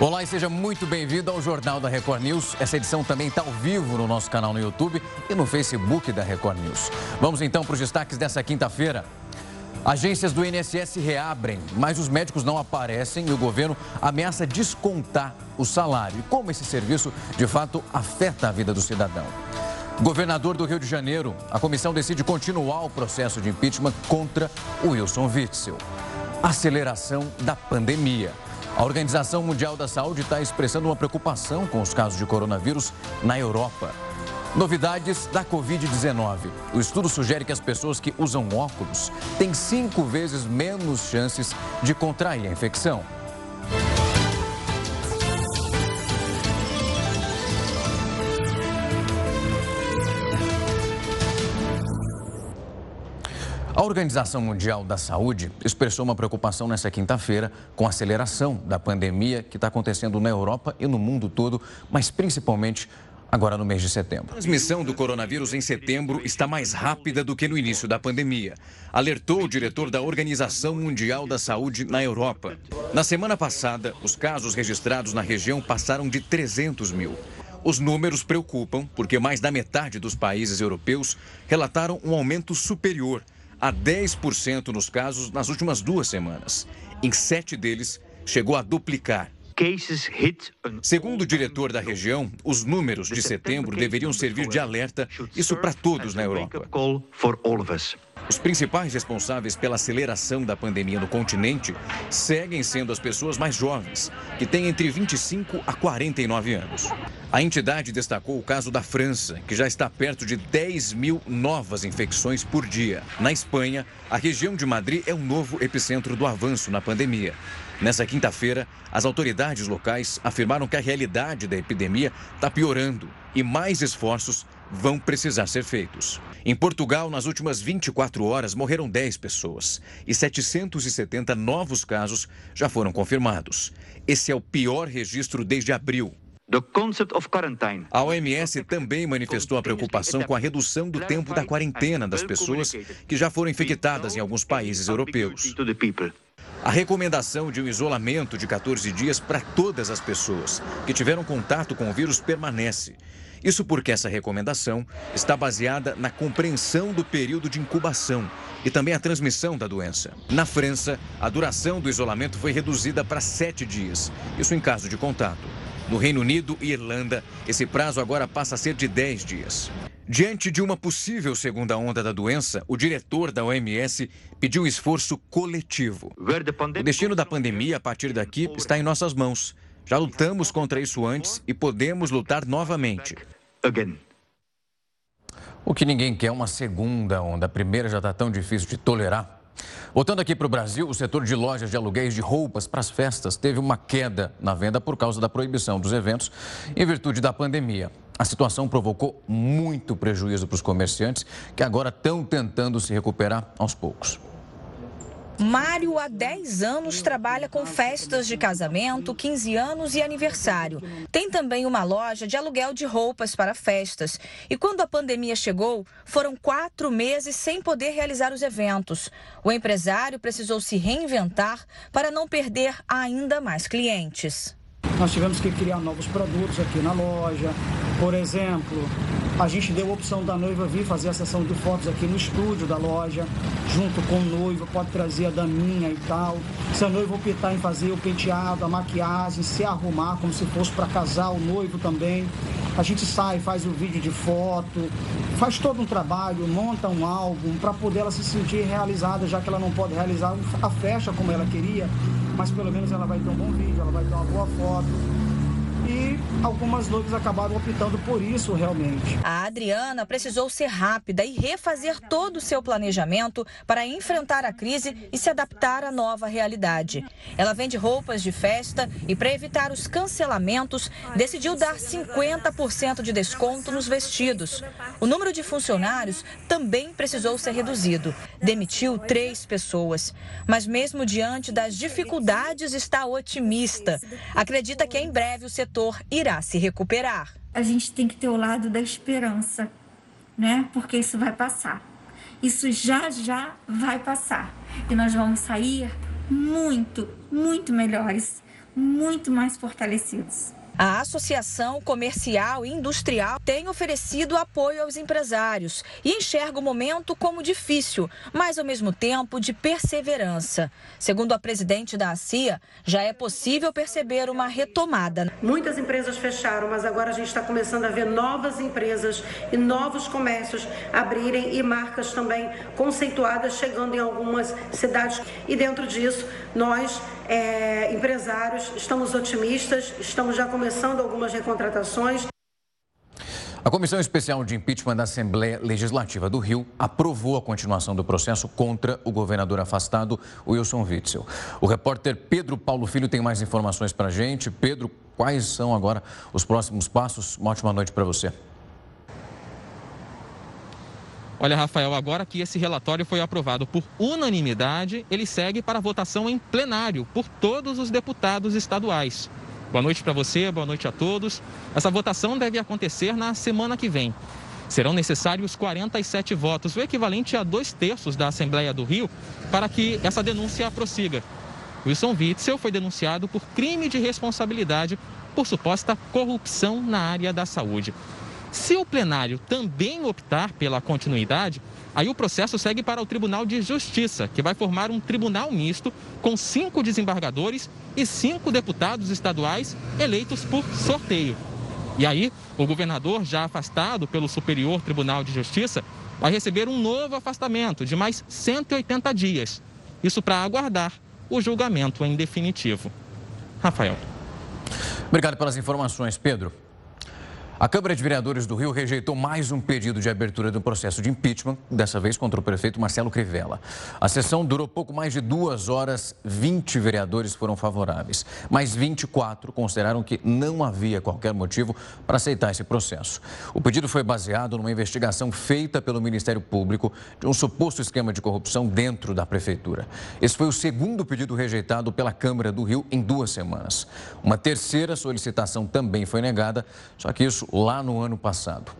Olá e seja muito bem-vindo ao Jornal da Record News. Essa edição também está ao vivo no nosso canal no YouTube e no Facebook da Record News. Vamos então para os destaques dessa quinta-feira. Agências do INSS reabrem, mas os médicos não aparecem e o governo ameaça descontar o salário. E como esse serviço, de fato, afeta a vida do cidadão. Governador do Rio de Janeiro, a comissão decide continuar o processo de impeachment contra o Wilson Witzel. Aceleração da pandemia. A Organização Mundial da Saúde está expressando uma preocupação com os casos de coronavírus na Europa. Novidades da Covid-19. O estudo sugere que as pessoas que usam óculos têm cinco vezes menos chances de contrair a infecção. A Organização Mundial da Saúde expressou uma preocupação nessa quinta-feira com a aceleração da pandemia que está acontecendo na Europa e no mundo todo, mas principalmente agora no mês de setembro. A transmissão do coronavírus em setembro está mais rápida do que no início da pandemia, alertou o diretor da Organização Mundial da Saúde na Europa. Na semana passada, os casos registrados na região passaram de 300 mil. Os números preocupam porque mais da metade dos países europeus relataram um aumento superior a 10% nos casos nas últimas duas semanas. Em sete deles, chegou a duplicar. Segundo o diretor da região, os números de setembro deveriam servir de alerta, isso para todos na Europa. Os principais responsáveis pela aceleração da pandemia no continente seguem sendo as pessoas mais jovens, que têm entre 25 a 49 anos. A entidade destacou o caso da França, que já está perto de 10 mil novas infecções por dia. Na Espanha, a região de Madrid é um novo epicentro do avanço na pandemia. Nessa quinta-feira, as autoridades locais afirmaram que a realidade da epidemia está piorando e mais esforços vão precisar ser feitos. Em Portugal, nas últimas 24 horas, morreram 10 pessoas e 770 novos casos já foram confirmados. Esse é o pior registro desde abril. A OMS também manifestou a preocupação com a redução do tempo da quarentena das pessoas que já foram infectadas em alguns países europeus. A recomendação de um isolamento de 14 dias para todas as pessoas que tiveram contato com o vírus permanece. Isso porque essa recomendação está baseada na compreensão do período de incubação e também a transmissão da doença. Na França, a duração do isolamento foi reduzida para sete dias, isso em caso de contato. No Reino Unido e Irlanda, esse prazo agora passa a ser de 10 dias. Diante de uma possível segunda onda da doença, o diretor da OMS pediu um esforço coletivo. O destino da pandemia, a partir daqui, está em nossas mãos. Já lutamos contra isso antes e podemos lutar novamente. O que ninguém quer é uma segunda onda. A primeira já está tão difícil de tolerar. Voltando aqui para o Brasil, o setor de lojas de aluguéis de roupas para as festas teve uma queda na venda por causa da proibição dos eventos em virtude da pandemia. A situação provocou muito prejuízo para os comerciantes que agora estão tentando se recuperar aos poucos. Mário, há 10 anos, trabalha com festas de casamento, 15 anos e aniversário. Tem também uma loja de aluguel de roupas para festas. E quando a pandemia chegou, foram quatro meses sem poder realizar os eventos. O empresário precisou se reinventar para não perder ainda mais clientes. Nós tivemos que criar novos produtos aqui na loja. Por exemplo, a gente deu a opção da noiva vir fazer a sessão de fotos aqui no estúdio da loja, junto com o noivo, pode trazer a daminha e tal. Se a noiva optar em fazer o penteado, a maquiagem, se arrumar como se fosse para casar o noivo também. A gente sai, faz o vídeo de foto, faz todo um trabalho, monta um álbum para poder ela se sentir realizada, já que ela não pode realizar a festa como ela queria mas pelo menos ela vai ter um bom vídeo, ela vai ter uma boa foto. E algumas noivas acabaram optando por isso realmente. A Adriana precisou ser rápida e refazer todo o seu planejamento para enfrentar a crise e se adaptar à nova realidade. Ela vende roupas de festa e, para evitar os cancelamentos, decidiu dar 50% de desconto nos vestidos. O número de funcionários também precisou ser reduzido. Demitiu três pessoas. Mas, mesmo diante das dificuldades, está otimista. Acredita que em breve o setor irá se recuperar. A gente tem que ter o lado da esperança, né? Porque isso vai passar. Isso já já vai passar. E nós vamos sair muito, muito melhores muito mais fortalecidos. A Associação Comercial e Industrial tem oferecido apoio aos empresários e enxerga o momento como difícil, mas ao mesmo tempo de perseverança. Segundo a presidente da ACIA, já é possível perceber uma retomada. Muitas empresas fecharam, mas agora a gente está começando a ver novas empresas e novos comércios abrirem e marcas também conceituadas chegando em algumas cidades. E dentro disso, nós, é, empresários, estamos otimistas, estamos já começando algumas recontratações. A Comissão Especial de Impeachment da Assembleia Legislativa do Rio aprovou a continuação do processo contra o governador afastado Wilson Witzel. O repórter Pedro Paulo Filho tem mais informações para a gente. Pedro, quais são agora os próximos passos? Uma ótima noite para você. Olha, Rafael, agora que esse relatório foi aprovado por unanimidade, ele segue para votação em plenário por todos os deputados estaduais. Boa noite para você, boa noite a todos. Essa votação deve acontecer na semana que vem. Serão necessários 47 votos, o equivalente a dois terços da Assembleia do Rio, para que essa denúncia prossiga. Wilson Witzel foi denunciado por crime de responsabilidade por suposta corrupção na área da saúde. Se o plenário também optar pela continuidade, Aí o processo segue para o Tribunal de Justiça, que vai formar um tribunal misto com cinco desembargadores e cinco deputados estaduais eleitos por sorteio. E aí, o governador, já afastado pelo Superior Tribunal de Justiça, vai receber um novo afastamento de mais 180 dias. Isso para aguardar o julgamento em definitivo. Rafael. Obrigado pelas informações, Pedro. A Câmara de Vereadores do Rio rejeitou mais um pedido de abertura do processo de impeachment, dessa vez contra o prefeito Marcelo Crivella. A sessão durou pouco mais de duas horas, 20 vereadores foram favoráveis, mas 24 consideraram que não havia qualquer motivo para aceitar esse processo. O pedido foi baseado numa investigação feita pelo Ministério Público de um suposto esquema de corrupção dentro da prefeitura. Esse foi o segundo pedido rejeitado pela Câmara do Rio em duas semanas. Uma terceira solicitação também foi negada, só que isso lá no ano passado.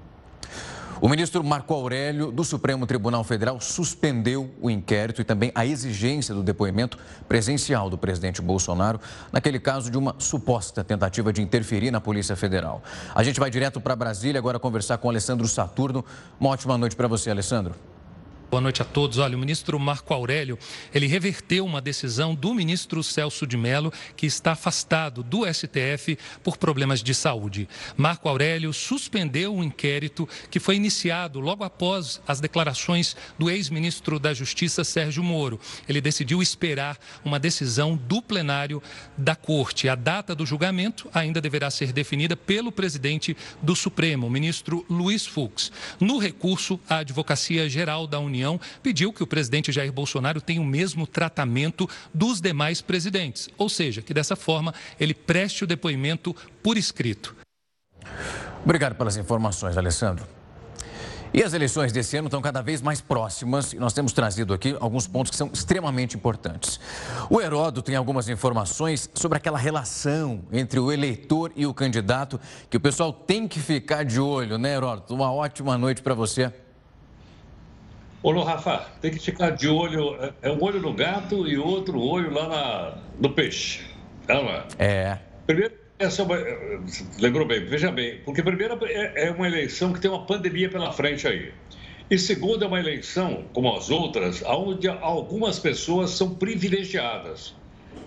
O ministro Marco Aurélio, do Supremo Tribunal Federal, suspendeu o inquérito e também a exigência do depoimento presencial do presidente Bolsonaro, naquele caso de uma suposta tentativa de interferir na Polícia Federal. A gente vai direto para Brasília agora conversar com Alessandro Saturno. Uma ótima noite para você, Alessandro. Boa noite a todos. Olha, o ministro Marco Aurélio, ele reverteu uma decisão do ministro Celso de Mello, que está afastado do STF por problemas de saúde. Marco Aurélio suspendeu o um inquérito que foi iniciado logo após as declarações do ex-ministro da Justiça, Sérgio Moro. Ele decidiu esperar uma decisão do plenário da Corte. A data do julgamento ainda deverá ser definida pelo presidente do Supremo, o ministro Luiz Fux. No recurso, a Advocacia Geral da União União pediu que o presidente Jair Bolsonaro tenha o mesmo tratamento dos demais presidentes, ou seja, que dessa forma ele preste o depoimento por escrito. Obrigado pelas informações, Alessandro. E as eleições desse ano estão cada vez mais próximas e nós temos trazido aqui alguns pontos que são extremamente importantes. O Heródoto tem algumas informações sobre aquela relação entre o eleitor e o candidato que o pessoal tem que ficar de olho, né, Heródoto? Uma ótima noite para você. Ô, Rafa, tem que ficar de olho. É, é um olho no gato e outro olho lá na, no peixe. É, não é? É. Primeiro, essa é uma, lembrou bem, veja bem, porque primeiro é, é uma eleição que tem uma pandemia pela frente aí. E segundo, é uma eleição, como as outras, onde algumas pessoas são privilegiadas.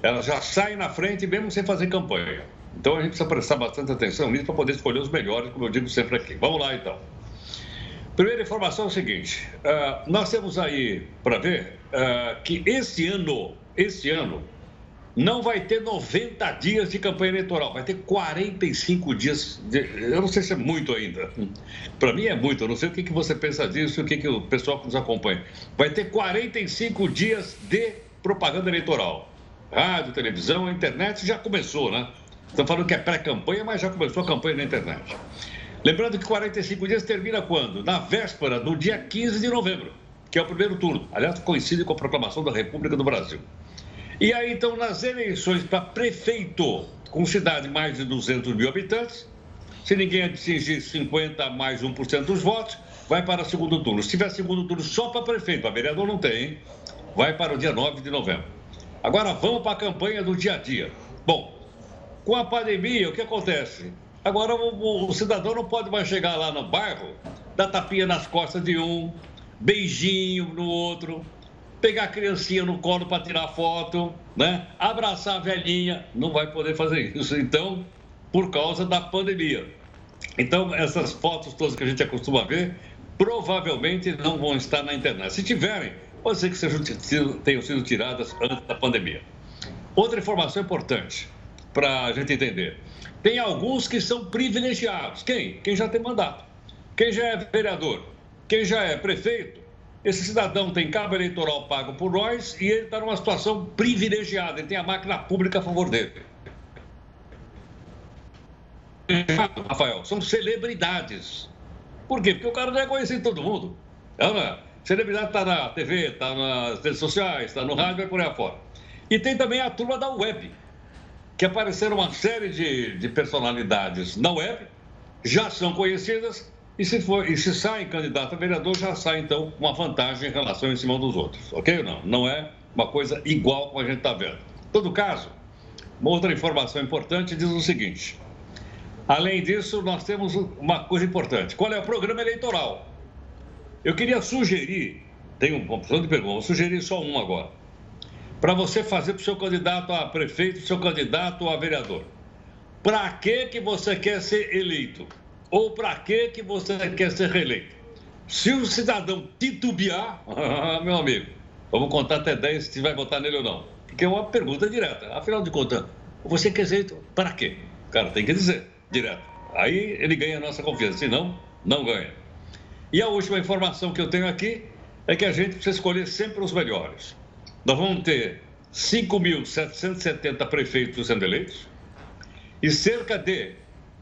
Elas já saem na frente mesmo sem fazer campanha. Então a gente precisa prestar bastante atenção nisso para poder escolher os melhores, como eu digo sempre aqui. Vamos lá então. Primeira informação é o seguinte: uh, nós temos aí para ver uh, que esse ano, esse ano, não vai ter 90 dias de campanha eleitoral, vai ter 45 dias. De, eu não sei se é muito ainda. Para mim é muito, eu não sei o que, que você pensa disso o que, que o pessoal que nos acompanha. Vai ter 45 dias de propaganda eleitoral. Rádio, televisão, internet já começou, né? Estão falando que é pré-campanha, mas já começou a campanha na internet. Lembrando que 45 dias termina quando? Na véspera, no dia 15 de novembro, que é o primeiro turno. Aliás, coincide com a proclamação da República do Brasil. E aí, então, nas eleições para prefeito, com cidade mais de 200 mil habitantes, se ninguém atingir 50 mais 1% dos votos, vai para o segundo turno. Se tiver segundo turno só para prefeito, para vereador não tem, hein? vai para o dia 9 de novembro. Agora vamos para a campanha do dia a dia. Bom, com a pandemia, o que acontece? Agora o, o, cidadão não pode mais chegar lá no bairro, dar tapinha nas costas de um, beijinho no outro, pegar a criancinha no colo para tirar foto, né? abraçar a velhinha, não vai poder fazer isso. Então, por causa da pandemia. Então, essas fotos todas que a gente acostuma ver, provavelmente não vão estar na internet. Se tiverem, pode ser que sejam, tenham sido tiradas antes da pandemia. Outra informação importante para a gente entender. Tem alguns que são privilegiados. Quem? Quem já tem mandato. Quem já é vereador. Quem já é prefeito. Esse cidadão tem cabo eleitoral pago por nós e ele está numa situação privilegiada. Ele tem a máquina pública a favor dele. Rafael, são celebridades. Por quê? Porque o cara não é conhecido todo mundo. É, não é? Celebridade está na TV, está nas redes sociais, está no rádio e por aí afora. E tem também a turma da web, que apareceram uma série de, de personalidades na web, já são conhecidas, e se, for, e se sai candidato a vereador, já sai, então, uma vantagem em relação em cima dos outros. Ok ou não? Não é uma coisa igual como a gente está vendo. Em todo caso, uma outra informação importante diz o seguinte: além disso, nós temos uma coisa importante. Qual é o programa eleitoral? Eu queria sugerir, tem uma opção de pergunta, vou sugerir só um agora. Para você fazer para o seu candidato a prefeito, seu candidato a vereador. Para que, que você quer ser eleito? Ou para que, que você quer ser reeleito? Se o cidadão titubear, meu amigo, vamos contar até 10 se vai votar nele ou não. Porque é uma pergunta direta. Afinal de contas, você quer ser eleito para quê? O cara tem que dizer direto. Aí ele ganha a nossa confiança, senão, não ganha. E a última informação que eu tenho aqui é que a gente precisa escolher sempre os melhores. Nós vamos ter 5.770 prefeitos sendo eleitos e cerca de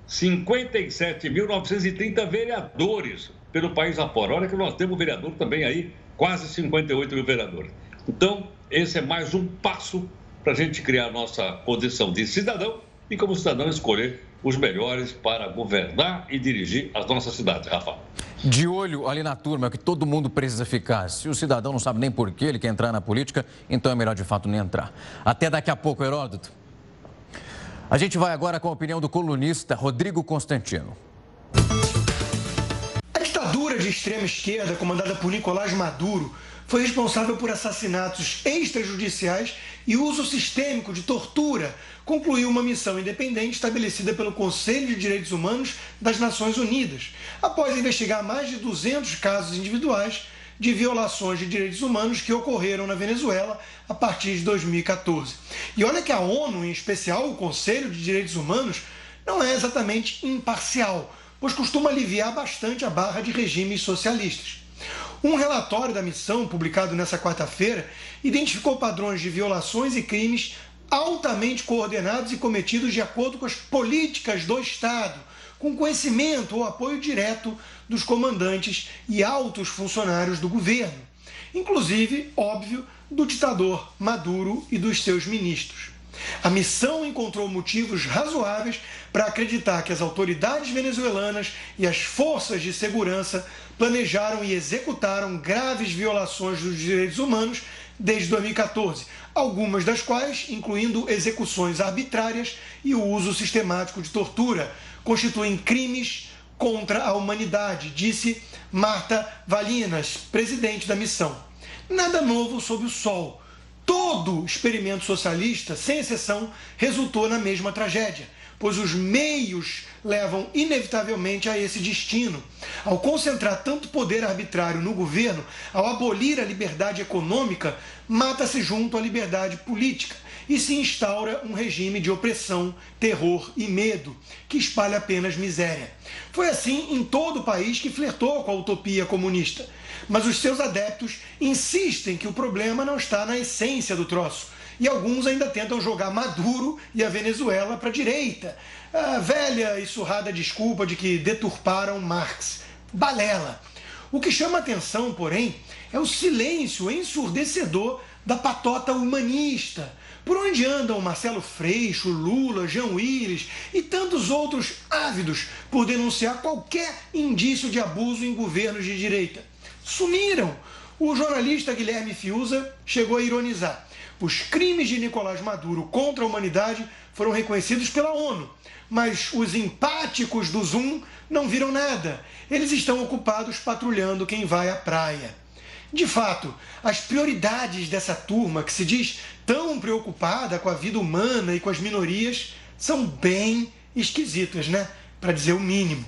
57.930 vereadores pelo país afora. Olha que nós temos vereador também aí, quase 58 mil vereadores. Então, esse é mais um passo para a gente criar nossa condição de cidadão e, como cidadão, escolher os melhores para governar e dirigir as nossas cidades, Rafa. De olho ali na turma, que todo mundo precisa ficar. Se o cidadão não sabe nem por que ele quer entrar na política, então é melhor de fato nem entrar. Até daqui a pouco, Heródoto. A gente vai agora com a opinião do colunista Rodrigo Constantino. A ditadura de extrema esquerda, comandada por Nicolás Maduro, foi responsável por assassinatos extrajudiciais e uso sistêmico de tortura, concluiu uma missão independente estabelecida pelo Conselho de Direitos Humanos das Nações Unidas, após investigar mais de 200 casos individuais de violações de direitos humanos que ocorreram na Venezuela a partir de 2014. E olha que a ONU, em especial o Conselho de Direitos Humanos, não é exatamente imparcial, pois costuma aliviar bastante a barra de regimes socialistas. Um relatório da missão, publicado nesta quarta-feira, identificou padrões de violações e crimes altamente coordenados e cometidos de acordo com as políticas do Estado, com conhecimento ou apoio direto dos comandantes e altos funcionários do governo, inclusive, óbvio, do ditador Maduro e dos seus ministros. A missão encontrou motivos razoáveis para acreditar que as autoridades venezuelanas e as forças de segurança planejaram e executaram graves violações dos direitos humanos desde 2014, algumas das quais, incluindo execuções arbitrárias e o uso sistemático de tortura, constituem crimes contra a humanidade, disse Marta Valinas, presidente da missão. Nada novo sob o sol. Todo experimento socialista, sem exceção, resultou na mesma tragédia pois os meios levam inevitavelmente a esse destino. Ao concentrar tanto poder arbitrário no governo, ao abolir a liberdade econômica, mata-se junto à liberdade política e se instaura um regime de opressão, terror e medo, que espalha apenas miséria. Foi assim em todo o país que flertou com a utopia comunista. Mas os seus adeptos insistem que o problema não está na essência do troço, e alguns ainda tentam jogar Maduro e a Venezuela para a direita. A velha e surrada desculpa de que deturparam Marx. Balela. O que chama atenção, porém, é o silêncio ensurdecedor da patota humanista. Por onde andam Marcelo Freixo, Lula, Jean Willis e tantos outros ávidos por denunciar qualquer indício de abuso em governos de direita? Sumiram! O jornalista Guilherme Fiuza chegou a ironizar. Os crimes de Nicolás Maduro contra a humanidade foram reconhecidos pela ONU, mas os empáticos do Zoom não viram nada. Eles estão ocupados patrulhando quem vai à praia. De fato, as prioridades dessa turma, que se diz tão preocupada com a vida humana e com as minorias, são bem esquisitas, né? Para dizer o mínimo.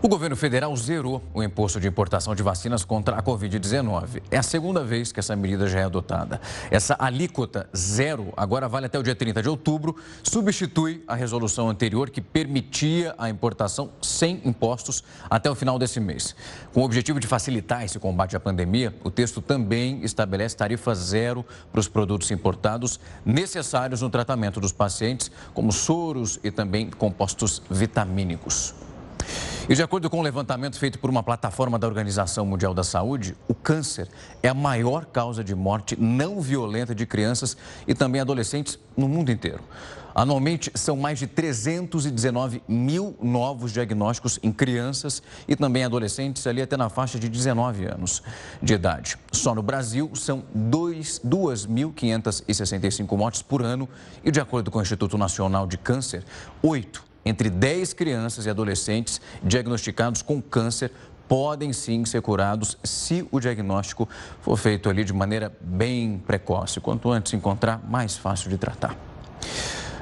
O governo federal zerou o imposto de importação de vacinas contra a Covid-19. É a segunda vez que essa medida já é adotada. Essa alíquota zero, agora vale até o dia 30 de outubro, substitui a resolução anterior que permitia a importação sem impostos até o final desse mês. Com o objetivo de facilitar esse combate à pandemia, o texto também estabelece tarifa zero para os produtos importados necessários no tratamento dos pacientes, como soros e também compostos vitamínicos. E de acordo com um levantamento feito por uma plataforma da Organização Mundial da Saúde, o câncer é a maior causa de morte não violenta de crianças e também adolescentes no mundo inteiro. Anualmente, são mais de 319 mil novos diagnósticos em crianças e também adolescentes, ali até na faixa de 19 anos de idade. Só no Brasil, são 2.565 mortes por ano e, de acordo com o Instituto Nacional de Câncer, 8 entre 10 crianças e adolescentes diagnosticados com câncer podem sim ser curados se o diagnóstico for feito ali de maneira bem precoce. Quanto antes encontrar, mais fácil de tratar.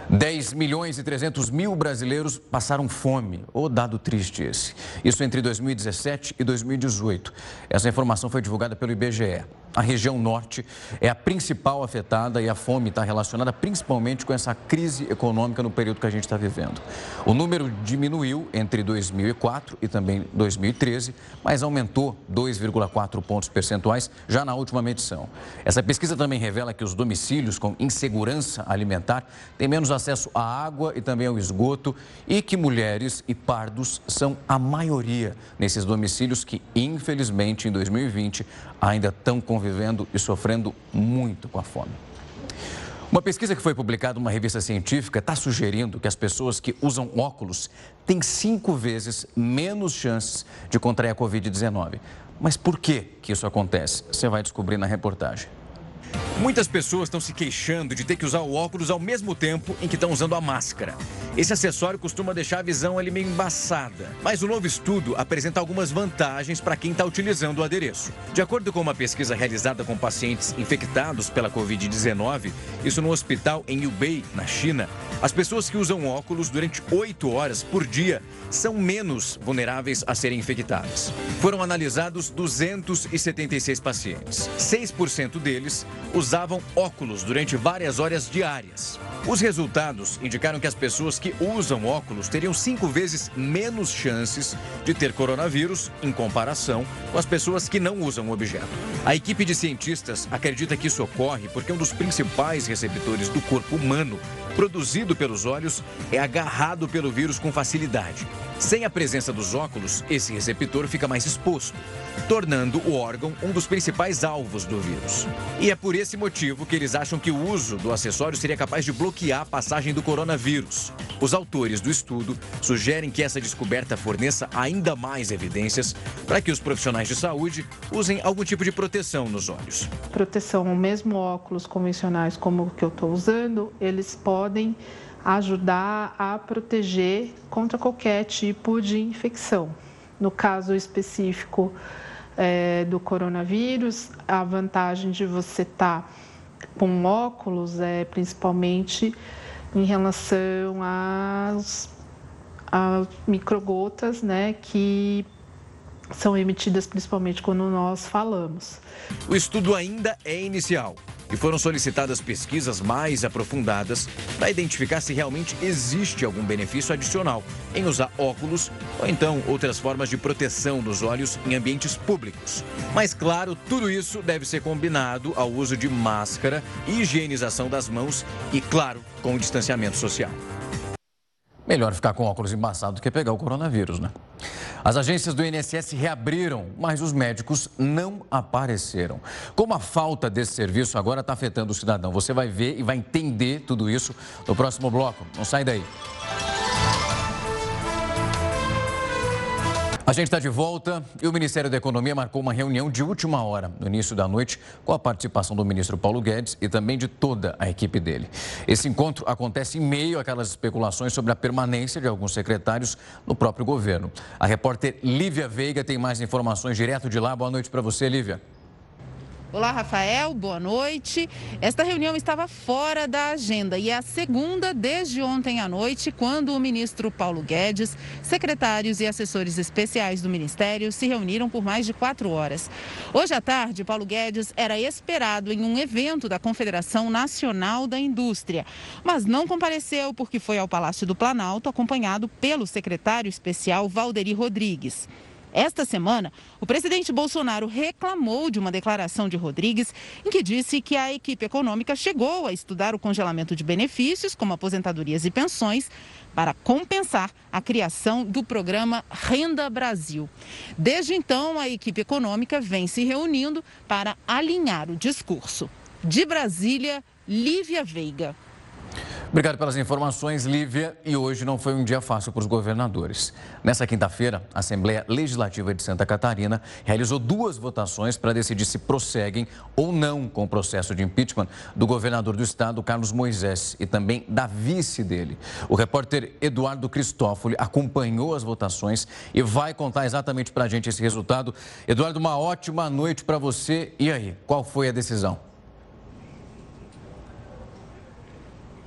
10 milhões e 300 mil brasileiros passaram fome. O dado triste esse. Isso entre 2017 e 2018. Essa informação foi divulgada pelo IBGE. A região norte é a principal afetada e a fome está relacionada principalmente com essa crise econômica no período que a gente está vivendo. O número diminuiu entre 2004 e também 2013, mas aumentou 2,4 pontos percentuais já na última medição. Essa pesquisa também revela que os domicílios com insegurança alimentar têm menos acesso à água e também ao esgoto e que mulheres e pardos são a maioria nesses domicílios que, infelizmente, em 2020 ainda estão convivendo e sofrendo muito com a fome. Uma pesquisa que foi publicada numa revista científica está sugerindo que as pessoas que usam óculos têm cinco vezes menos chances de contrair a Covid-19. Mas por que, que isso acontece? Você vai descobrir na reportagem. Muitas pessoas estão se queixando de ter que usar o óculos ao mesmo tempo em que estão usando a máscara. Esse acessório costuma deixar a visão ali meio embaçada. Mas o novo estudo apresenta algumas vantagens para quem está utilizando o adereço. De acordo com uma pesquisa realizada com pacientes infectados pela Covid-19, isso no hospital em Hubei, na China, as pessoas que usam óculos durante 8 horas por dia são menos vulneráveis a serem infectadas. Foram analisados 276 pacientes. 6% deles usavam óculos durante várias horas diárias. Os resultados indicaram que as pessoas que usam óculos teriam cinco vezes menos chances de ter coronavírus em comparação com as pessoas que não usam o objeto. A equipe de cientistas acredita que isso ocorre porque um dos principais receptores do corpo humano produzido pelos olhos é agarrado pelo vírus com facilidade. Sem a presença dos óculos, esse receptor fica mais exposto, tornando o órgão um dos principais alvos do vírus. E é por esse motivo que eles acham que o uso do acessório seria capaz de bloquear a passagem do coronavírus. Os autores do estudo sugerem que essa descoberta forneça ainda mais evidências para que os profissionais de saúde usem algum tipo de proteção nos olhos. Proteção, mesmo óculos convencionais como o que eu estou usando, eles podem ajudar a proteger contra qualquer tipo de infecção. No caso específico é, do coronavírus, a vantagem de você estar tá com óculos é principalmente em relação às, às microgotas, né, que são emitidas principalmente quando nós falamos. O estudo ainda é inicial e foram solicitadas pesquisas mais aprofundadas para identificar se realmente existe algum benefício adicional em usar óculos ou então outras formas de proteção dos olhos em ambientes públicos. Mas, claro, tudo isso deve ser combinado ao uso de máscara, higienização das mãos e, claro, com o distanciamento social. Melhor ficar com óculos embaçados do que pegar o coronavírus, né? As agências do INSS reabriram, mas os médicos não apareceram. Como a falta desse serviço agora está afetando o cidadão? Você vai ver e vai entender tudo isso no próximo bloco. Não sai daí. Gente está de volta e o Ministério da Economia marcou uma reunião de última hora, no início da noite, com a participação do ministro Paulo Guedes e também de toda a equipe dele. Esse encontro acontece em meio àquelas especulações sobre a permanência de alguns secretários no próprio governo. A repórter Lívia Veiga tem mais informações direto de lá. Boa noite para você, Lívia. Olá, Rafael, boa noite. Esta reunião estava fora da agenda e é a segunda desde ontem à noite, quando o ministro Paulo Guedes, secretários e assessores especiais do ministério se reuniram por mais de quatro horas. Hoje à tarde, Paulo Guedes era esperado em um evento da Confederação Nacional da Indústria, mas não compareceu porque foi ao Palácio do Planalto acompanhado pelo secretário especial Valderi Rodrigues. Esta semana, o presidente Bolsonaro reclamou de uma declaração de Rodrigues em que disse que a equipe econômica chegou a estudar o congelamento de benefícios, como aposentadorias e pensões, para compensar a criação do programa Renda Brasil. Desde então, a equipe econômica vem se reunindo para alinhar o discurso. De Brasília, Lívia Veiga. Obrigado pelas informações, Lívia. E hoje não foi um dia fácil para os governadores. Nessa quinta-feira, a Assembleia Legislativa de Santa Catarina realizou duas votações para decidir se prosseguem ou não com o processo de impeachment do governador do estado, Carlos Moisés, e também da vice dele. O repórter Eduardo Cristófoli acompanhou as votações e vai contar exatamente para a gente esse resultado. Eduardo, uma ótima noite para você. E aí, qual foi a decisão?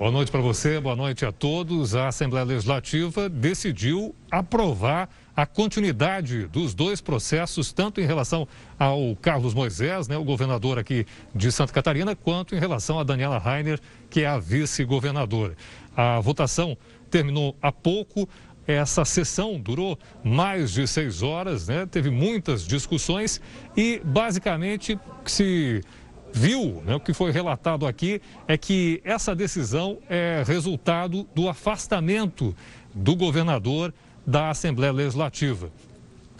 Boa noite para você, boa noite a todos. A Assembleia Legislativa decidiu aprovar a continuidade dos dois processos, tanto em relação ao Carlos Moisés, né, o governador aqui de Santa Catarina, quanto em relação a Daniela Rainer, que é a vice-governadora. A votação terminou há pouco. Essa sessão durou mais de seis horas, né? teve muitas discussões e, basicamente, se viu, né, o que foi relatado aqui, é que essa decisão é resultado do afastamento do governador da Assembleia Legislativa.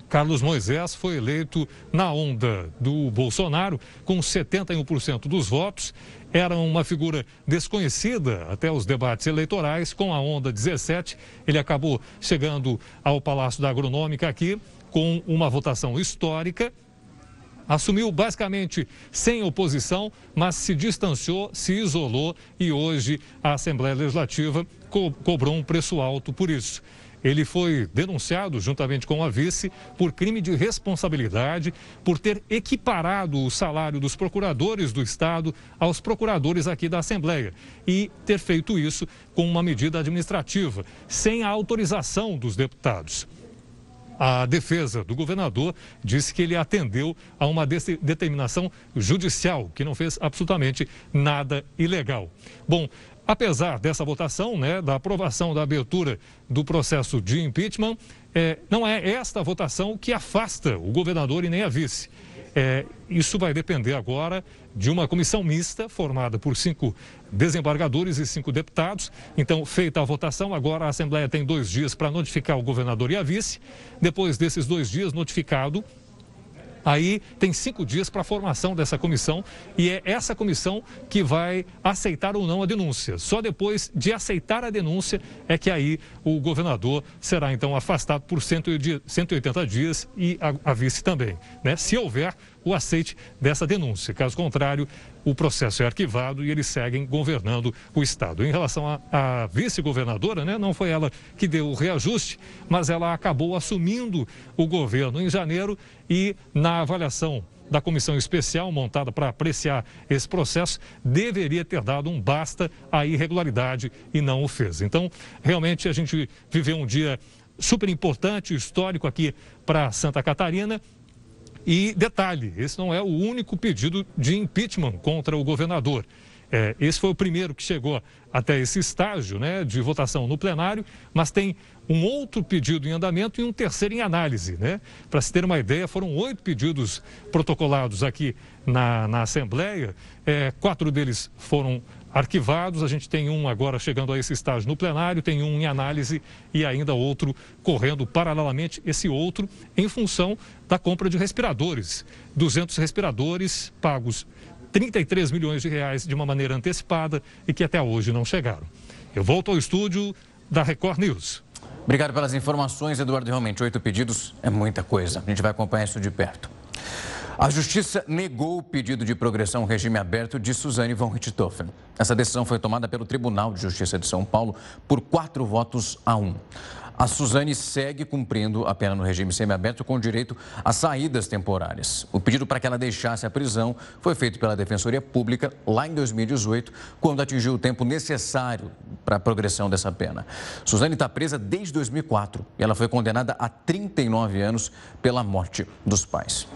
Carlos Moisés foi eleito na onda do Bolsonaro, com 71% dos votos. Era uma figura desconhecida até os debates eleitorais. Com a onda 17, ele acabou chegando ao Palácio da Agronômica aqui com uma votação histórica assumiu basicamente sem oposição, mas se distanciou, se isolou e hoje a Assembleia Legislativa co cobrou um preço alto por isso. Ele foi denunciado, juntamente com a vice, por crime de responsabilidade, por ter equiparado o salário dos procuradores do Estado aos procuradores aqui da Assembleia e ter feito isso com uma medida administrativa, sem a autorização dos deputados. A defesa do governador disse que ele atendeu a uma determinação judicial, que não fez absolutamente nada ilegal. Bom, apesar dessa votação, né, da aprovação da abertura do processo de impeachment, é, não é esta votação que afasta o governador e nem a vice. É, isso vai depender agora de uma comissão mista formada por cinco desembargadores e cinco deputados. Então, feita a votação, agora a Assembleia tem dois dias para notificar o governador e a vice. Depois desses dois dias notificado, Aí tem cinco dias para a formação dessa comissão e é essa comissão que vai aceitar ou não a denúncia. Só depois de aceitar a denúncia é que aí o governador será então afastado por 180 dias e a, a vice também, né? Se houver o aceite dessa denúncia. Caso contrário, o processo é arquivado e eles seguem governando o Estado. Em relação à vice-governadora, né, não foi ela que deu o reajuste, mas ela acabou assumindo o governo em janeiro e na avaliação da comissão especial montada para apreciar esse processo deveria ter dado um basta à irregularidade e não o fez. Então, realmente a gente viveu um dia super importante, histórico aqui para Santa Catarina e detalhe, esse não é o único pedido de impeachment contra o governador. É, esse foi o primeiro que chegou até esse estágio né, de votação no plenário, mas tem um outro pedido em andamento e um terceiro em análise. Né? Para se ter uma ideia, foram oito pedidos protocolados aqui na, na Assembleia, é, quatro deles foram arquivados. A gente tem um agora chegando a esse estágio no plenário, tem um em análise e ainda outro correndo paralelamente, esse outro em função da compra de respiradores. 200 respiradores pagos 33 milhões de reais de uma maneira antecipada e que até hoje não chegaram. Eu volto ao estúdio da Record News. Obrigado pelas informações, Eduardo. Realmente, oito pedidos é muita coisa. A gente vai acompanhar isso de perto. A Justiça negou o pedido de progressão ao regime aberto de Suzane von Richthofen. Essa decisão foi tomada pelo Tribunal de Justiça de São Paulo por quatro votos a um. A Suzane segue cumprindo a pena no regime semiaberto com direito a saídas temporárias. O pedido para que ela deixasse a prisão foi feito pela Defensoria Pública lá em 2018, quando atingiu o tempo necessário para a progressão dessa pena. Suzane está presa desde 2004 e ela foi condenada a 39 anos pela morte dos pais.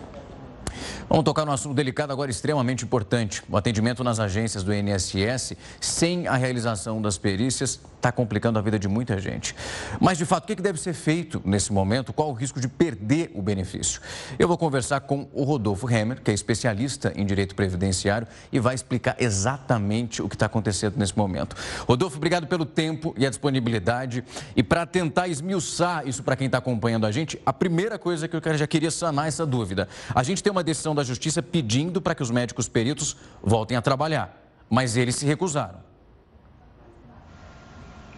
Vamos tocar num assunto delicado agora extremamente importante. O atendimento nas agências do INSS sem a realização das perícias está complicando a vida de muita gente. Mas, de fato, o que deve ser feito nesse momento? Qual o risco de perder o benefício? Eu vou conversar com o Rodolfo Hemmer, que é especialista em direito previdenciário e vai explicar exatamente o que está acontecendo nesse momento. Rodolfo, obrigado pelo tempo e a disponibilidade. E para tentar esmiuçar isso para quem está acompanhando a gente, a primeira coisa que eu já queria sanar essa dúvida. A gente tem uma decisão da Justiça pedindo para que os médicos peritos voltem a trabalhar, mas eles se recusaram.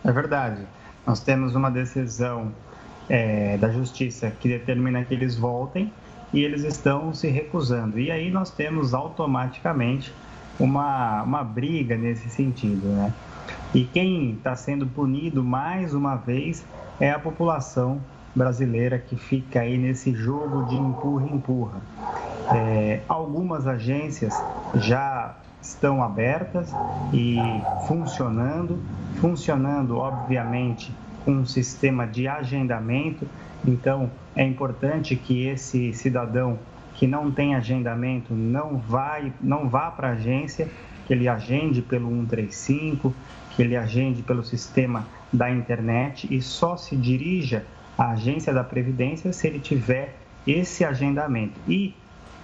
É verdade. Nós temos uma decisão é, da Justiça que determina que eles voltem e eles estão se recusando. E aí nós temos automaticamente uma, uma briga nesse sentido, né? E quem está sendo punido mais uma vez é a população brasileira que fica aí nesse jogo de empurra-empurra. É, algumas agências já estão abertas e funcionando, funcionando obviamente com um sistema de agendamento. Então é importante que esse cidadão que não tem agendamento não vai, não vá para a agência, que ele agende pelo 135, que ele agende pelo sistema da internet e só se dirija à agência da previdência se ele tiver esse agendamento. E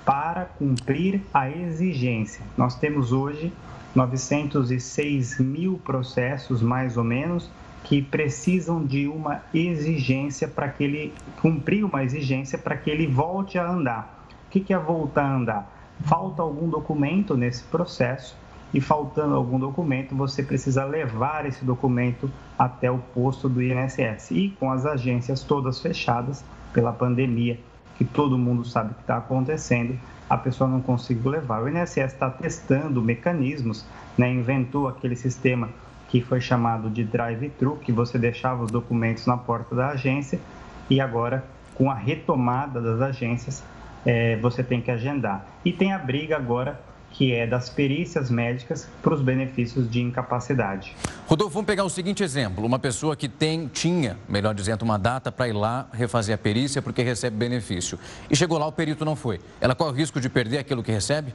para cumprir a exigência. Nós temos hoje 906 mil processos, mais ou menos, que precisam de uma exigência para que ele cumprir uma exigência para que ele volte a andar. O que é voltar a andar? Falta algum documento nesse processo e faltando algum documento, você precisa levar esse documento até o posto do INSS. E com as agências todas fechadas pela pandemia, que todo mundo sabe que está acontecendo, a pessoa não conseguiu levar. O INSS está testando mecanismos, né? inventou aquele sistema que foi chamado de drive-thru, que você deixava os documentos na porta da agência e agora, com a retomada das agências, é, você tem que agendar. E tem a briga agora que é das perícias médicas para os benefícios de incapacidade. Rodolfo, vamos pegar o seguinte exemplo: uma pessoa que tem, tinha, melhor dizendo, uma data para ir lá refazer a perícia porque recebe benefício. E chegou lá, o perito não foi. Ela corre o risco de perder aquilo que recebe?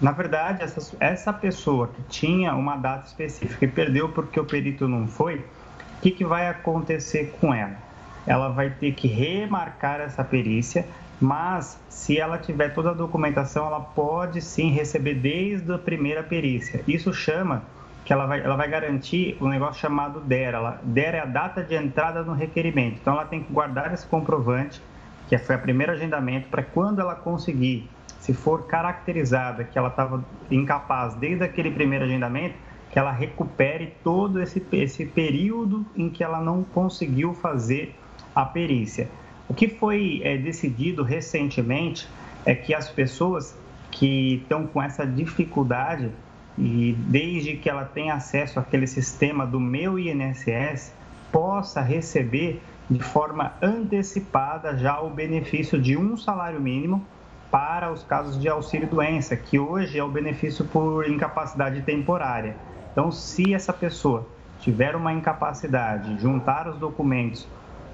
Na verdade, essa, essa pessoa que tinha uma data específica e perdeu porque o perito não foi, o que, que vai acontecer com ela? Ela vai ter que remarcar essa perícia mas se ela tiver toda a documentação, ela pode sim receber desde a primeira perícia. Isso chama que ela vai, ela vai garantir um negócio chamado DER. Ela, é a data de entrada no requerimento. Então ela tem que guardar esse comprovante, que foi o primeiro agendamento, para quando ela conseguir, se for caracterizada que ela estava incapaz desde aquele primeiro agendamento, que ela recupere todo esse, esse período em que ela não conseguiu fazer a perícia. O que foi é, decidido recentemente é que as pessoas que estão com essa dificuldade e desde que ela tenha acesso àquele sistema do meu INSS possa receber de forma antecipada já o benefício de um salário mínimo para os casos de auxílio doença, que hoje é o benefício por incapacidade temporária. Então, se essa pessoa tiver uma incapacidade, juntar os documentos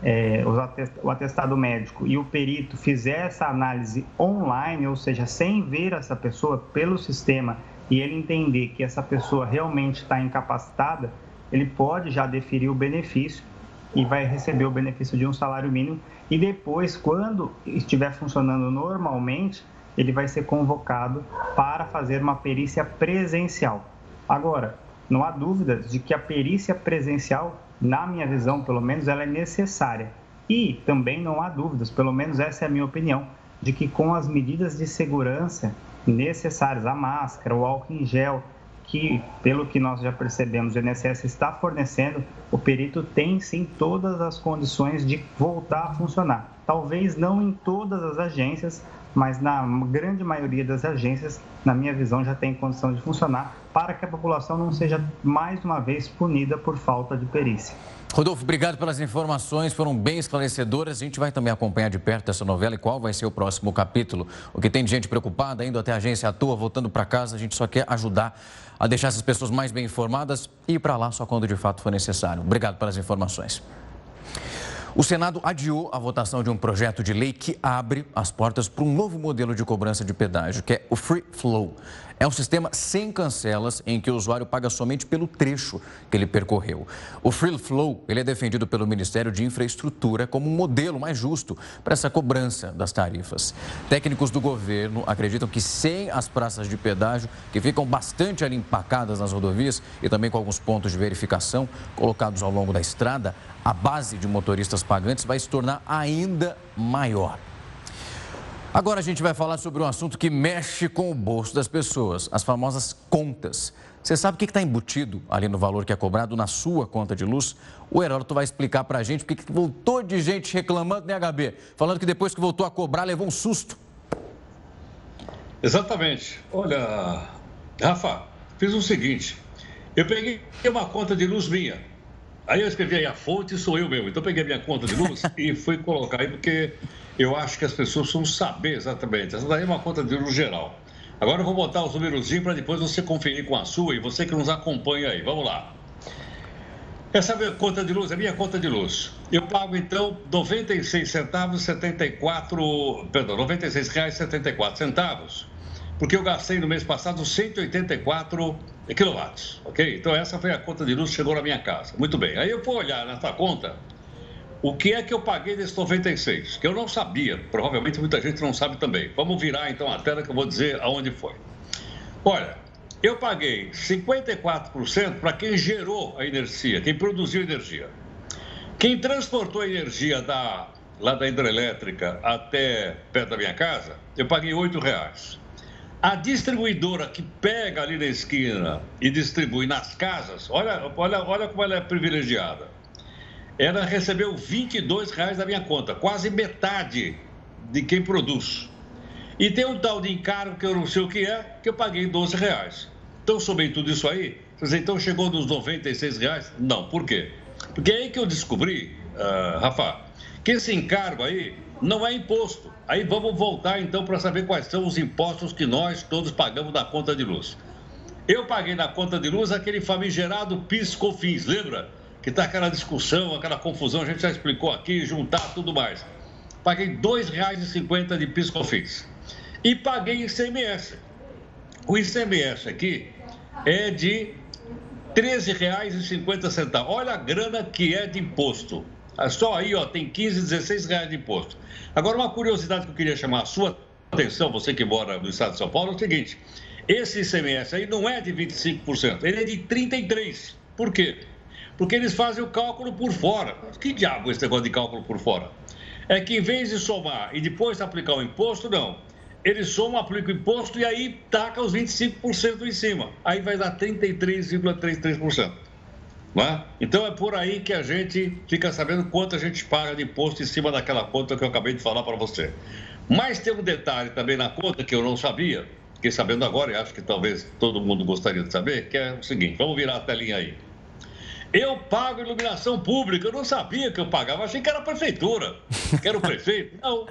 é, o atestado médico e o perito fizer essa análise online, ou seja, sem ver essa pessoa pelo sistema e ele entender que essa pessoa realmente está incapacitada, ele pode já deferir o benefício e vai receber o benefício de um salário mínimo. E depois, quando estiver funcionando normalmente, ele vai ser convocado para fazer uma perícia presencial. Agora, não há dúvida de que a perícia presencial na minha visão, pelo menos, ela é necessária. E também não há dúvidas, pelo menos essa é a minha opinião, de que com as medidas de segurança necessárias, a máscara, o álcool em gel, que, pelo que nós já percebemos, o INSS está fornecendo, o perito tem sim todas as condições de voltar a funcionar. Talvez não em todas as agências, mas na grande maioria das agências, na minha visão, já tem condição de funcionar para que a população não seja mais uma vez punida por falta de perícia. Rodolfo, obrigado pelas informações, foram bem esclarecedoras. A gente vai também acompanhar de perto essa novela e qual vai ser o próximo capítulo. O que tem de gente preocupada, indo até a agência à toa, voltando para casa, a gente só quer ajudar a deixar essas pessoas mais bem informadas e ir para lá só quando de fato for necessário. Obrigado pelas informações. O Senado adiou a votação de um projeto de lei que abre as portas para um novo modelo de cobrança de pedágio, que é o Free Flow. É um sistema sem cancelas em que o usuário paga somente pelo trecho que ele percorreu. O Free Flow ele é defendido pelo Ministério de Infraestrutura como um modelo mais justo para essa cobrança das tarifas. Técnicos do governo acreditam que sem as praças de pedágio, que ficam bastante ali empacadas nas rodovias e também com alguns pontos de verificação colocados ao longo da estrada, a base de motoristas pagantes vai se tornar ainda maior. Agora a gente vai falar sobre um assunto que mexe com o bolso das pessoas, as famosas contas. Você sabe o que está embutido ali no valor que é cobrado na sua conta de luz? O Heródoto vai explicar para a gente porque voltou de gente reclamando, né, HB? Falando que depois que voltou a cobrar, levou um susto. Exatamente. Olha, Rafa, fiz o seguinte. Eu peguei uma conta de luz minha. Aí eu escrevi aí a fonte, sou eu mesmo. Então eu peguei minha conta de luz e fui colocar aí porque eu acho que as pessoas precisam saber exatamente. Essa daí é uma conta de luz geral. Agora eu vou botar os números para depois você conferir com a sua e você que nos acompanha aí. Vamos lá. Essa é conta de luz é minha conta de luz. Eu pago então 96 centavos 74, perdão, 96 reais 74 centavos, porque eu gastei no mês passado 184 quilowatts, ok? Então essa foi a conta de luz que chegou na minha casa. Muito bem. Aí eu vou olhar nessa conta o que é que eu paguei desses 96? Que eu não sabia, provavelmente muita gente não sabe também. Vamos virar então a tela que eu vou dizer aonde foi. Olha, eu paguei 54% para quem gerou a energia, quem produziu energia. Quem transportou a energia da, lá da hidrelétrica até perto da minha casa, eu paguei R$ reais. A distribuidora que pega ali na esquina e distribui nas casas, olha, olha, olha como ela é privilegiada ela recebeu 22 reais da minha conta, quase metade de quem produz. E tem um tal de encargo que eu não sei o que é, que eu paguei 12 reais. Então, somei tudo isso aí, então chegou nos 96 reais? Não, por quê? Porque é aí que eu descobri, uh, Rafa, que esse encargo aí não é imposto. Aí vamos voltar então para saber quais são os impostos que nós todos pagamos na conta de luz. Eu paguei na conta de luz aquele famigerado PIS-COFINS, lembra? Que está aquela discussão, aquela confusão, a gente já explicou aqui, juntar tudo mais. Paguei R$ 2,50 de piscofins. E paguei ICMS. O ICMS aqui é de R$ 13,50. Olha a grana que é de imposto. É só aí, ó, tem 15, 16 reais de imposto. Agora, uma curiosidade que eu queria chamar a sua atenção, você que mora no estado de São Paulo, é o seguinte: esse ICMS aí não é de 25%, ele é de 33%. Por quê? Porque eles fazem o cálculo por fora. Que diabo esse negócio de cálculo por fora? É que em vez de somar e depois aplicar o imposto, não. Eles somam, aplicam o imposto e aí taca os 25% em cima. Aí vai dar 33,33%. É? Então é por aí que a gente fica sabendo quanto a gente paga de imposto em cima daquela conta que eu acabei de falar para você. Mas tem um detalhe também na conta que eu não sabia, fiquei sabendo agora e acho que talvez todo mundo gostaria de saber, que é o seguinte: vamos virar a telinha aí. Eu pago iluminação pública. Eu não sabia que eu pagava. Achei que era a prefeitura, que era o prefeito. Não.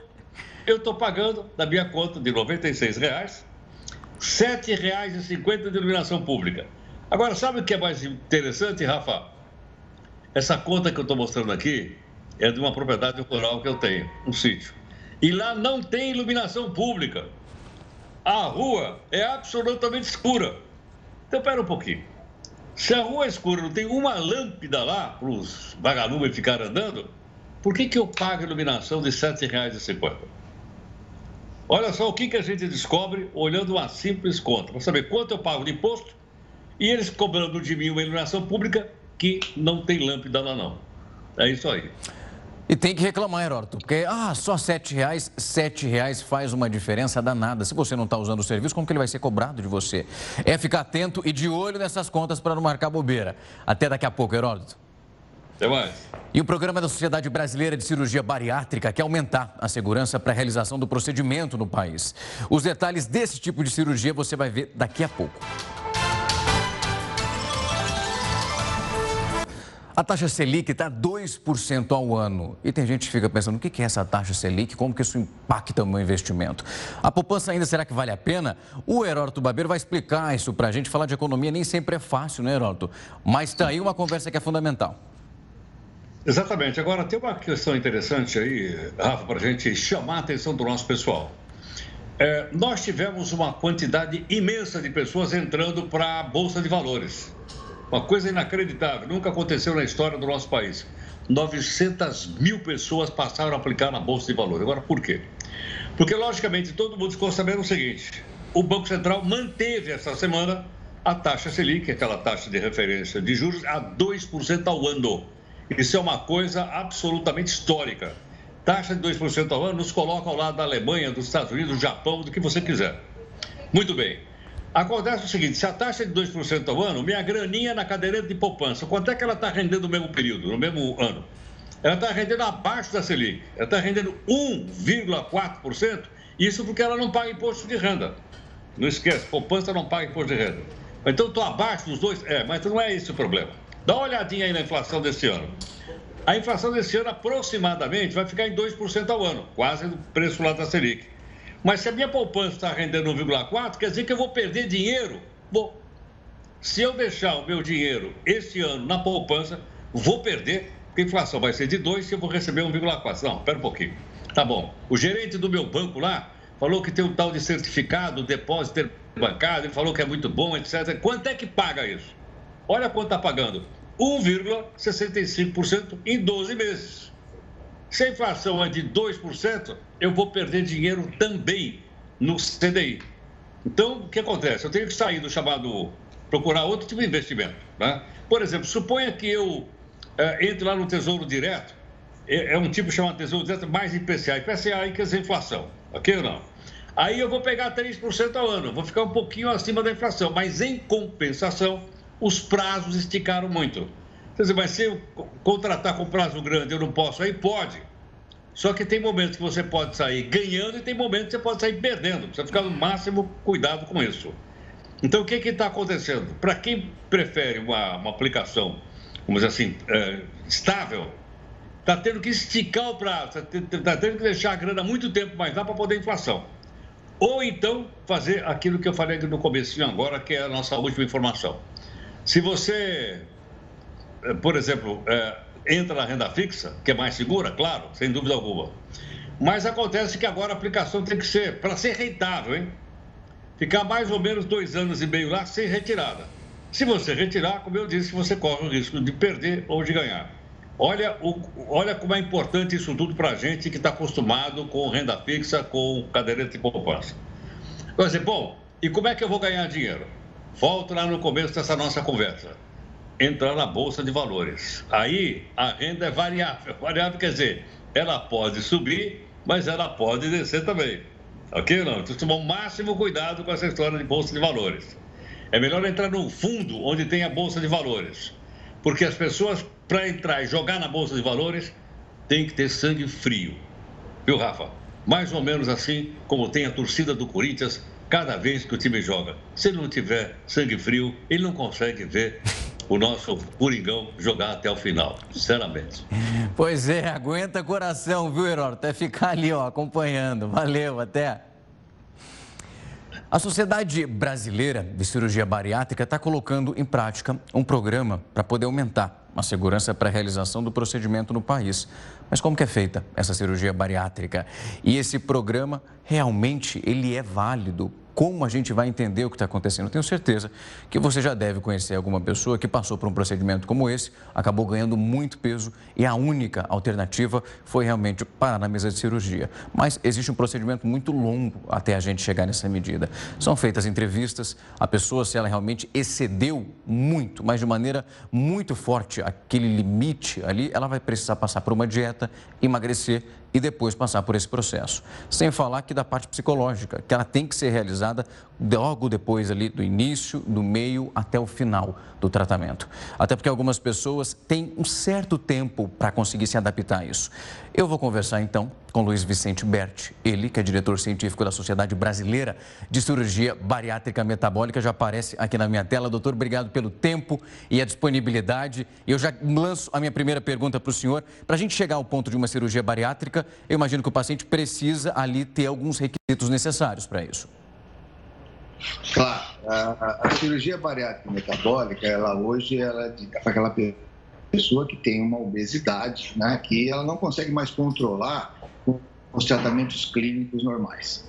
Eu estou pagando da minha conta de R$ 96,00, R$ 7,50 de iluminação pública. Agora, sabe o que é mais interessante, Rafa? Essa conta que eu estou mostrando aqui é de uma propriedade rural que eu tenho, um sítio. E lá não tem iluminação pública. A rua é absolutamente escura. Então, espera um pouquinho. Se a rua escura não tem uma lâmpada lá para os vagalumes ficarem andando, por que, que eu pago iluminação de R$ 7,50? Olha só o que, que a gente descobre olhando uma simples conta, para saber quanto eu pago de imposto e eles cobrando de mim uma iluminação pública que não tem lâmpada lá não. É isso aí. E tem que reclamar, Heródoto, porque, ah, só sete reais, sete reais faz uma diferença danada. Se você não está usando o serviço, como que ele vai ser cobrado de você? É ficar atento e de olho nessas contas para não marcar bobeira. Até daqui a pouco, Heródoto. Até mais. E o programa da Sociedade Brasileira de Cirurgia Bariátrica quer aumentar a segurança para a realização do procedimento no país. Os detalhes desse tipo de cirurgia você vai ver daqui a pouco. A taxa Selic está 2% ao ano. E tem gente que fica pensando, o que é essa taxa Selic? Como que isso impacta o meu investimento? A poupança ainda será que vale a pena? O Heródoto Babeiro vai explicar isso para a gente. Falar de economia nem sempre é fácil, né, Heródoto? Mas está aí uma conversa que é fundamental. Exatamente. Agora, tem uma questão interessante aí, Rafa, para a gente chamar a atenção do nosso pessoal. É, nós tivemos uma quantidade imensa de pessoas entrando para a Bolsa de Valores. Uma coisa inacreditável, nunca aconteceu na história do nosso país. 900 mil pessoas passaram a aplicar na Bolsa de Valores. Agora, por quê? Porque, logicamente, todo mundo ficou sabendo o seguinte: o Banco Central manteve essa semana a taxa Selic, aquela taxa de referência de juros, a 2% ao ano. Isso é uma coisa absolutamente histórica. Taxa de 2% ao ano nos coloca ao lado da Alemanha, dos Estados Unidos, do Japão, do que você quiser. Muito bem. Acontece o seguinte: se a taxa é de 2% ao ano, minha graninha na caderneta de poupança, quanto é que ela está rendendo no mesmo período, no mesmo ano? Ela está rendendo abaixo da Selic. Ela está rendendo 1,4%. Isso porque ela não paga imposto de renda. Não esquece, poupança não paga imposto de renda. Então, estou abaixo dos dois? É, mas não é esse o problema. Dá uma olhadinha aí na inflação desse ano. A inflação desse ano, aproximadamente, vai ficar em 2% ao ano, quase o preço lá da Selic. Mas se a minha poupança está rendendo 1,4, quer dizer que eu vou perder dinheiro? Bom, se eu deixar o meu dinheiro esse ano na poupança, vou perder, porque a inflação vai ser de 2 e eu vou receber 1,4. Não, espera um pouquinho. Tá bom. O gerente do meu banco lá falou que tem um tal de certificado, depósito bancário, ele falou que é muito bom, etc. Quanto é que paga isso? Olha quanto está pagando. 1,65% em 12 meses. Se a inflação é de 2%, eu vou perder dinheiro também no CDI. Então, o que acontece? Eu tenho que sair do chamado, procurar outro tipo de investimento. Né? Por exemplo, suponha que eu é, entre lá no Tesouro Direto, é, é, um tipo chamado Tesouro Direto mais IPCA. IPCA aí quer dizer inflação, ok ou não? Aí eu vou pegar 3% ao ano, vou ficar um pouquinho acima da inflação, mas em compensação, os prazos esticaram muito. Dizer, mas se eu contratar com prazo grande, eu não posso aí? Pode. Só que tem momentos que você pode sair ganhando e tem momentos que você pode sair perdendo. Precisa ficar no máximo cuidado com isso. Então, o que está acontecendo? Para quem prefere uma, uma, aplicação, vamos dizer assim, é, estável, está tendo que esticar o prazo, está tá tendo que deixar a grana muito tempo mais lá para poder inflação. Ou então fazer aquilo que eu falei no começo agora, que é a nossa última informação. Se você por exemplo, é, entra na renda fixa, que é mais segura, claro, sem dúvida alguma. Mas acontece que agora a aplicação tem que ser, para ser rentável, hein? Ficar mais ou menos dois anos e meio lá sem retirada. Se você retirar, como eu disse, você corre o risco de perder ou de ganhar. Olha, o, olha como é importante isso tudo para a gente que está acostumado com renda fixa, com caderneta de poupança. Vai dizer, bom, e como é que eu vou ganhar dinheiro? Volto lá no começo dessa nossa conversa entrar na Bolsa de Valores. Aí a renda é variável. Variável quer dizer, ela pode subir, mas ela pode descer também. Ok? Não? Então, tomar o máximo cuidado com essa história de Bolsa de Valores. É melhor entrar num fundo onde tem a Bolsa de Valores. Porque as pessoas, para entrar e jogar na Bolsa de Valores, tem que ter sangue frio. Viu, Rafa? Mais ou menos assim como tem a torcida do Corinthians cada vez que o time joga. Se ele não tiver sangue frio, ele não consegue ver o nosso Coringão jogar até o final, sinceramente. Pois é, aguenta coração, viu, Herói? Até ficar ali, ó, acompanhando. Valeu, até. A Sociedade Brasileira de Cirurgia Bariátrica está colocando em prática um programa para poder aumentar a segurança para a realização do procedimento no país. Mas como que é feita essa cirurgia bariátrica? E esse programa realmente ele é válido como a gente vai entender o que está acontecendo. Tenho certeza que você já deve conhecer alguma pessoa que passou por um procedimento como esse, acabou ganhando muito peso e a única alternativa foi realmente parar na mesa de cirurgia. Mas existe um procedimento muito longo até a gente chegar nessa medida. São feitas entrevistas, a pessoa, se ela realmente excedeu muito, mas de maneira muito forte aquele limite ali, ela vai precisar passar por uma dieta, emagrecer e depois passar por esse processo. Sem falar que da parte psicológica, que ela tem que ser realizada logo depois ali do início, do meio até o final do tratamento. Até porque algumas pessoas têm um certo tempo para conseguir se adaptar a isso. Eu vou conversar então com Luiz Vicente Berti, ele que é diretor científico da Sociedade Brasileira de Cirurgia Bariátrica Metabólica, já aparece aqui na minha tela. Doutor, obrigado pelo tempo e a disponibilidade. Eu já lanço a minha primeira pergunta para o senhor. Para a gente chegar ao ponto de uma cirurgia bariátrica, eu imagino que o paciente precisa ali ter alguns requisitos necessários para isso. Claro, a, a, cirurgia bariátrica metabólica, ela hoje ela é para aquela pessoa que tem uma obesidade, né, que ela não consegue mais controlar os tratamentos clínicos normais.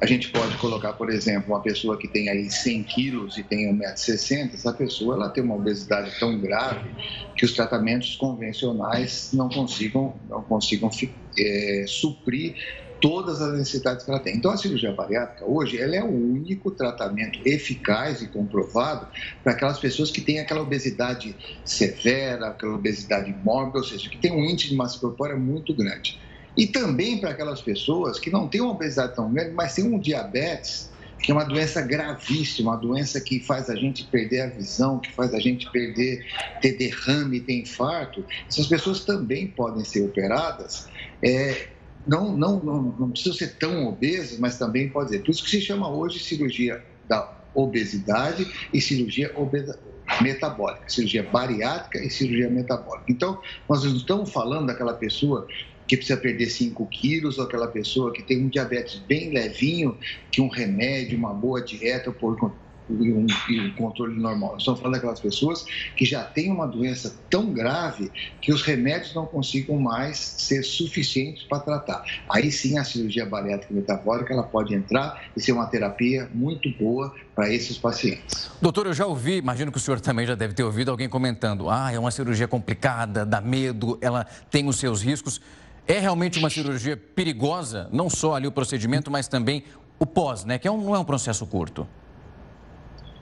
A gente pode colocar, por exemplo, uma pessoa que tem aí 100 quilos e tem 1,60m, essa pessoa ela tem uma obesidade tão grave que os tratamentos convencionais não consigam, não consigam é, suprir todas as necessidades que ela tem. Então, a cirurgia bariátrica hoje ela é o único tratamento eficaz e comprovado para aquelas pessoas que têm aquela obesidade severa, aquela obesidade mórbida, ou seja, que tem um índice de massa corpórea muito grande. E também para aquelas pessoas que não têm uma obesidade tão grande, mas têm um diabetes, que é uma doença gravíssima, uma doença que faz a gente perder a visão, que faz a gente perder, ter derrame, ter infarto. Essas pessoas também podem ser operadas é, não, não, não, não precisa ser tão obesas, mas também pode ser. Por isso que se chama hoje cirurgia da obesidade e cirurgia obesa, metabólica, cirurgia bariátrica e cirurgia metabólica. Então, nós não estamos falando daquela pessoa que precisa perder 5 quilos, ou aquela pessoa que tem um diabetes bem levinho, que um remédio, uma boa dieta, por e um, e um controle normal. Estamos falando daquelas pessoas que já têm uma doença tão grave que os remédios não consigam mais ser suficientes para tratar. Aí sim a cirurgia bariátrica metabólica ela pode entrar e ser uma terapia muito boa para esses pacientes. Doutor, eu já ouvi, imagino que o senhor também já deve ter ouvido alguém comentando: ah, é uma cirurgia complicada, dá medo, ela tem os seus riscos. É realmente uma cirurgia perigosa, não só ali o procedimento, mas também o pós, né? Que é um, não é um processo curto.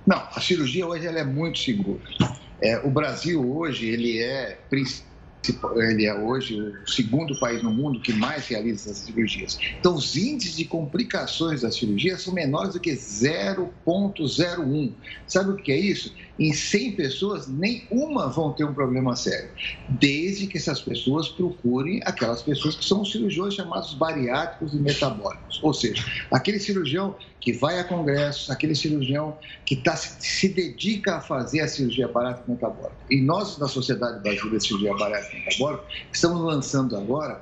Não, a cirurgia hoje ela é muito segura. É, o Brasil hoje ele é ele é hoje o segundo país no mundo que mais realiza essas cirurgias. Então, os índices de complicações da cirurgia são menores do que 0,01. Sabe o que é isso? Em 100 pessoas, nenhuma vão ter um problema sério, desde que essas pessoas procurem aquelas pessoas que são cirurgiões chamados bariátricos e metabólicos. Ou seja, aquele cirurgião que vai a congressos, aquele cirurgião que tá, se dedica a fazer a cirurgia bariátrica metabólica. E nós, da Sociedade Brasileira de Cirurgia Bariátrica e Metabólica, estamos lançando agora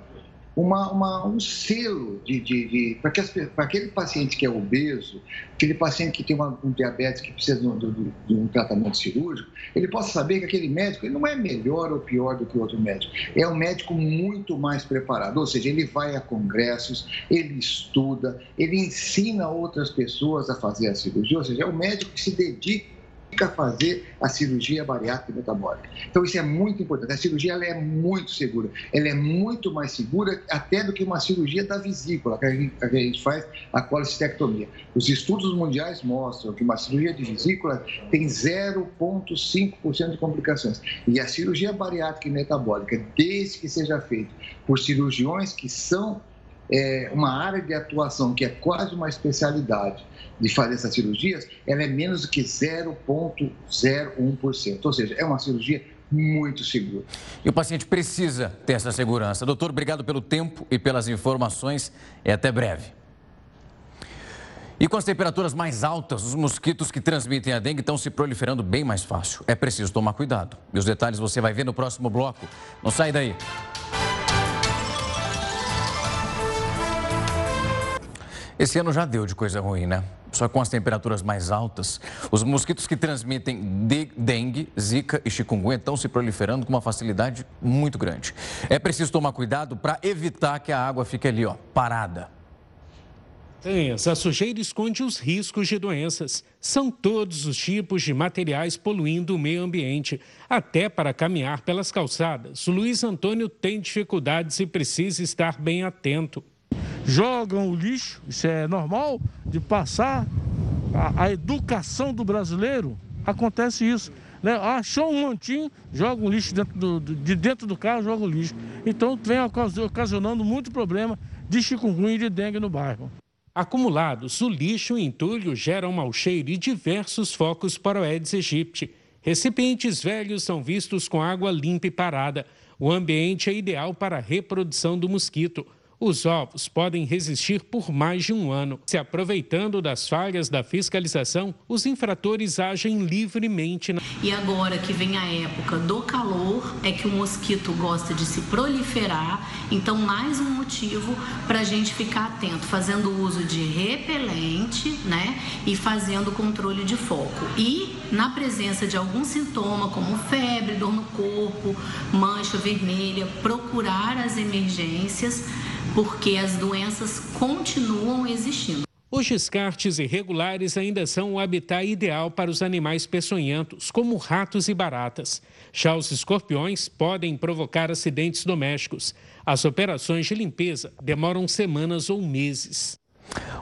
uma, uma, um selo de, de, de para aquele paciente que é obeso, aquele paciente que tem uma, um diabetes que precisa de um, de um, tratamento cirúrgico, ele possa saber que aquele médico ele não é melhor ou pior do que outro médico. É um médico muito mais preparado, ou seja, ele vai a congressos, ele estuda, ele ensina outras pessoas a fazer a cirurgia, ou seja, é um médico que se dedica fazer a cirurgia bariátrica metabólica. Então isso é muito importante. A cirurgia ela é muito segura. Ela é muito mais segura até do que uma cirurgia da vesícula, que a gente, que a gente faz a colecistectomia. Os estudos mundiais mostram que uma cirurgia de vesícula tem 0,5% de complicações. E a cirurgia bariátrica e metabólica, desde que seja feita por cirurgiões que são é, uma área de atuação que é quase uma especialidade de fazer essas cirurgias, ela é menos do que 0,01%. Ou seja, é uma cirurgia muito segura. E o paciente precisa ter essa segurança. Doutor, obrigado pelo tempo e pelas informações e até breve. E com as temperaturas mais altas, os mosquitos que transmitem a dengue estão se proliferando bem mais fácil. É preciso tomar cuidado. E os detalhes você vai ver no próximo bloco. Não sai daí. Esse ano já deu de coisa ruim, né? Só com as temperaturas mais altas, os mosquitos que transmitem dengue, zika e chikungunya estão se proliferando com uma facilidade muito grande. É preciso tomar cuidado para evitar que a água fique ali, ó, parada. A sujeira esconde os riscos de doenças. São todos os tipos de materiais poluindo o meio ambiente, até para caminhar pelas calçadas. Luiz Antônio tem dificuldades e precisa estar bem atento. Jogam o lixo, isso é normal de passar. A, a educação do brasileiro acontece isso. Né? Achou um montinho, joga o lixo dentro do, de dentro do carro, joga o lixo. Então vem ocasionando muito problema de chikungunya e de dengue no bairro. Acumulados, o lixo e entulho geram mau cheiro e diversos focos para o Aedes aegypti. Recipientes velhos são vistos com água limpa e parada. O ambiente é ideal para a reprodução do mosquito. Os ovos podem resistir por mais de um ano. Se aproveitando das falhas da fiscalização, os infratores agem livremente. Na... E agora que vem a época do calor, é que o mosquito gosta de se proliferar. Então, mais um motivo para a gente ficar atento, fazendo uso de repelente, né? E fazendo controle de foco. E na presença de algum sintoma, como febre, dor no corpo, mancha vermelha, procurar as emergências porque as doenças continuam existindo. Os descartes irregulares ainda são o habitat ideal para os animais peçonhentos, como ratos e baratas. Já os escorpiões podem provocar acidentes domésticos. As operações de limpeza demoram semanas ou meses.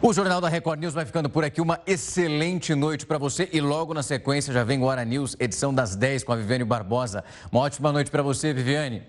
O Jornal da Record News vai ficando por aqui. Uma excelente noite para você e logo na sequência já vem o Hora News, edição das 10 com a Viviane Barbosa. Uma ótima noite para você, Viviane.